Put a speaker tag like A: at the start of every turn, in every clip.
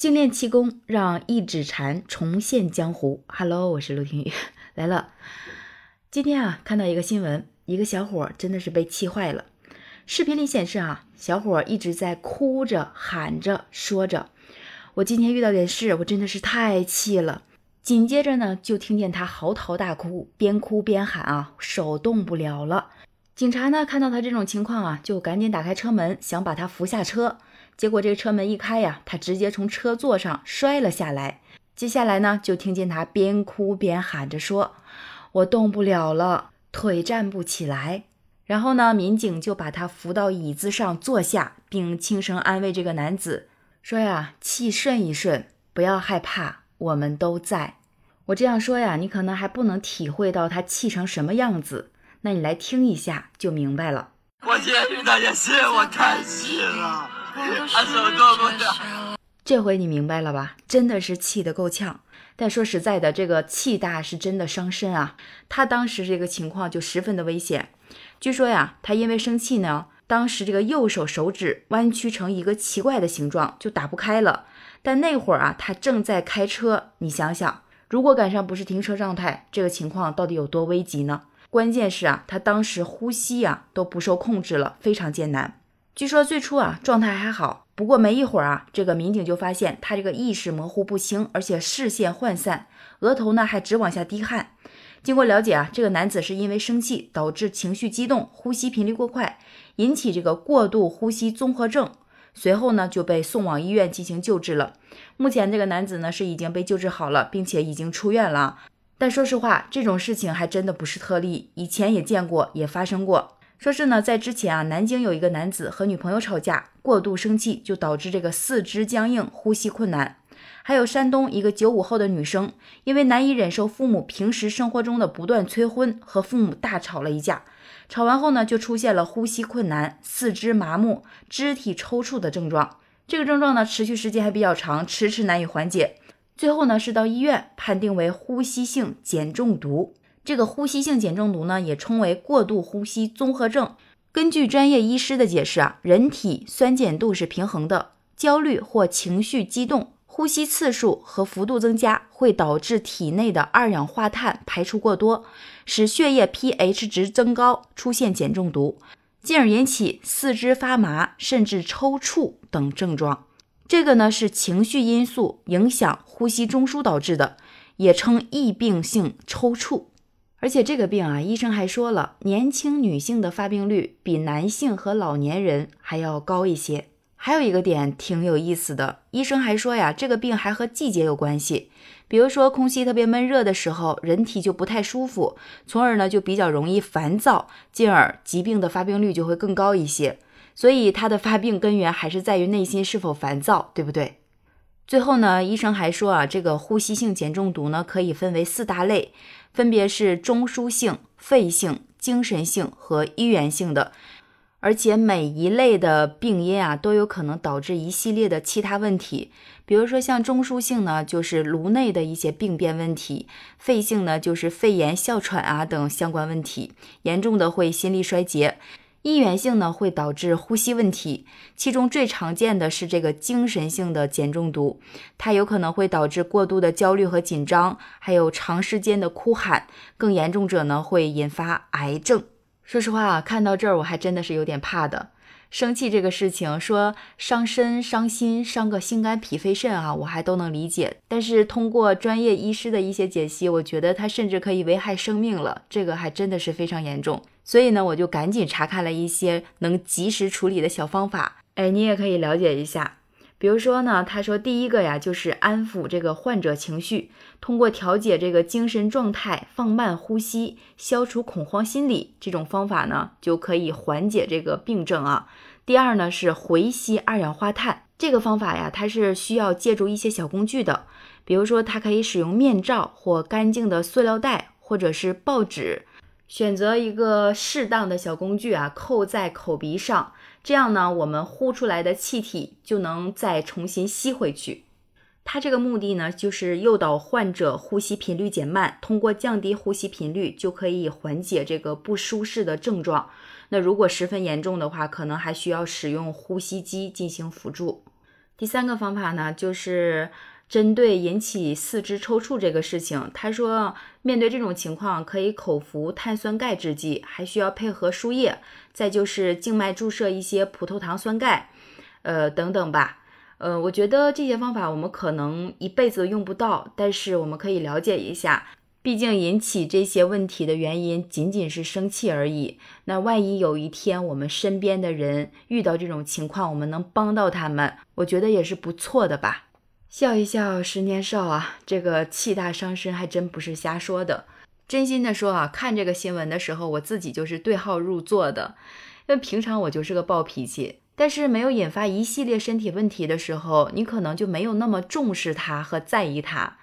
A: 精炼气功，让一指禅重现江湖。Hello，我是陆婷雨，来了。今天啊，看到一个新闻，一个小伙真的是被气坏了。视频里显示啊，小伙一直在哭着、喊着、说着：“我今天遇到点事，我真的是太气了。”紧接着呢，就听见他嚎啕大哭，边哭边喊啊，手动不了了。警察呢，看到他这种情况啊，就赶紧打开车门，想把他扶下车。结果这个车门一开呀，他直接从车座上摔了下来。接下来呢，就听见他边哭边喊着说：“我动不了了，腿站不起来。”然后呢，民警就把他扶到椅子上坐下，并轻声安慰这个男子说：“呀，气顺一顺，不要害怕，我们都在。”我这样说呀，你可能还不能体会到他气成什么样子，那你来听一下就明白了。
B: 我今天遇到件事，我太气了。他手动不了，
A: 这回你明白了吧？真的是气得够呛。但说实在的，这个气大是真的伤身啊。他当时这个情况就十分的危险。据说呀，他因为生气呢，当时这个右手手指弯曲成一个奇怪的形状，就打不开了。但那会儿啊，他正在开车。你想想，如果赶上不是停车状态，这个情况到底有多危急呢？关键是啊，他当时呼吸呀都不受控制了，非常艰难。据说最初啊状态还好，不过没一会儿啊，这个民警就发现他这个意识模糊不清，而且视线涣散，额头呢还直往下滴汗。经过了解啊，这个男子是因为生气导致情绪激动，呼吸频率过快，引起这个过度呼吸综合症。随后呢就被送往医院进行救治了。目前这个男子呢是已经被救治好了，并且已经出院了。但说实话，这种事情还真的不是特例，以前也见过，也发生过。说是呢，在之前啊，南京有一个男子和女朋友吵架，过度生气就导致这个四肢僵硬、呼吸困难。还有山东一个九五后的女生，因为难以忍受父母平时生活中的不断催婚，和父母大吵了一架。吵完后呢，就出现了呼吸困难、四肢麻木、肢体抽搐的症状。这个症状呢，持续时间还比较长，迟迟难以缓解。最后呢，是到医院判定为呼吸性碱中毒。这个呼吸性碱中毒呢，也称为过度呼吸综合症。根据专业医师的解释啊，人体酸碱度是平衡的，焦虑或情绪激动，呼吸次数和幅度增加，会导致体内的二氧化碳排出过多，使血液 pH 值增高，出现碱中毒，进而引起四肢发麻甚至抽搐等症状。这个呢是情绪因素影响呼吸中枢导致的，也称异病性抽搐。而且这个病啊，医生还说了，年轻女性的发病率比男性和老年人还要高一些。还有一个点挺有意思的，医生还说呀，这个病还和季节有关系。比如说空气特别闷热的时候，人体就不太舒服，从而呢就比较容易烦躁，进而疾病的发病率就会更高一些。所以它的发病根源还是在于内心是否烦躁，对不对？最后呢，医生还说啊，这个呼吸性碱中毒呢可以分为四大类。分别是中枢性、肺性、精神性和医源性的，而且每一类的病因啊都有可能导致一系列的其他问题。比如说像中枢性呢，就是颅内的一些病变问题；肺性呢，就是肺炎、哮喘啊等相关问题，严重的会心力衰竭。依源性呢会导致呼吸问题，其中最常见的是这个精神性的碱中毒，它有可能会导致过度的焦虑和紧张，还有长时间的哭喊，更严重者呢会引发癌症。说实话啊，看到这儿我还真的是有点怕的。生气这个事情，说伤身、伤心、伤个心肝脾肺肾啊，我还都能理解。但是通过专业医师的一些解析，我觉得它甚至可以危害生命了，这个还真的是非常严重。所以呢，我就赶紧查看了一些能及时处理的小方法。哎，你也可以了解一下。比如说呢，他说第一个呀，就是安抚这个患者情绪，通过调节这个精神状态，放慢呼吸，消除恐慌心理，这种方法呢，就可以缓解这个病症啊。第二呢，是回吸二氧化碳，这个方法呀，它是需要借助一些小工具的，比如说它可以使用面罩或干净的塑料袋，或者是报纸，选择一个适当的小工具啊，扣在口鼻上。这样呢，我们呼出来的气体就能再重新吸回去。它这个目的呢，就是诱导患者呼吸频率减慢，通过降低呼吸频率，就可以缓解这个不舒适的症状。那如果十分严重的话，可能还需要使用呼吸机进行辅助。第三个方法呢，就是针对引起四肢抽搐这个事情，他说面对这种情况可以口服碳酸钙制剂，还需要配合输液，再就是静脉注射一些葡萄糖酸钙，呃等等吧。呃，我觉得这些方法我们可能一辈子用不到，但是我们可以了解一下。毕竟引起这些问题的原因仅仅是生气而已。那万一有一天我们身边的人遇到这种情况，我们能帮到他们，我觉得也是不错的吧。笑一笑，十年少啊，这个气大伤身还真不是瞎说的。真心的说啊，看这个新闻的时候，我自己就是对号入座的。因为平常我就是个暴脾气，但是没有引发一系列身体问题的时候，你可能就没有那么重视它和在意它。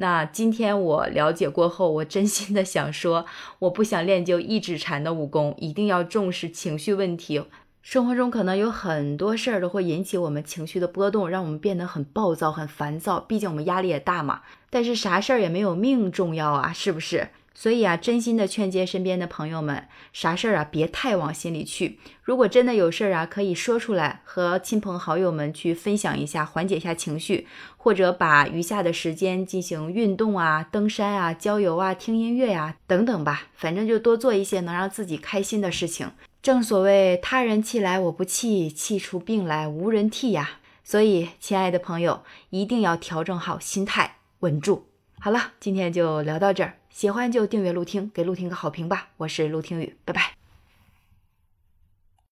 A: 那今天我了解过后，我真心的想说，我不想练就一指禅的武功，一定要重视情绪问题。生活中可能有很多事儿都会引起我们情绪的波动，让我们变得很暴躁、很烦躁。毕竟我们压力也大嘛。但是啥事儿也没有命重要啊，是不是？所以啊，真心的劝诫身边的朋友们，啥事儿啊别太往心里去。如果真的有事儿啊，可以说出来，和亲朋好友们去分享一下，缓解一下情绪，或者把余下的时间进行运动啊、登山啊、郊游啊、听音乐呀等等吧。反正就多做一些能让自己开心的事情。正所谓他人气来我不气，气出病来无人替呀。所以，亲爱的朋友，一定要调整好心态，稳住。好了，今天就聊到这儿。喜欢就订阅陆听，给陆听个好评吧。我是陆听雨，拜拜。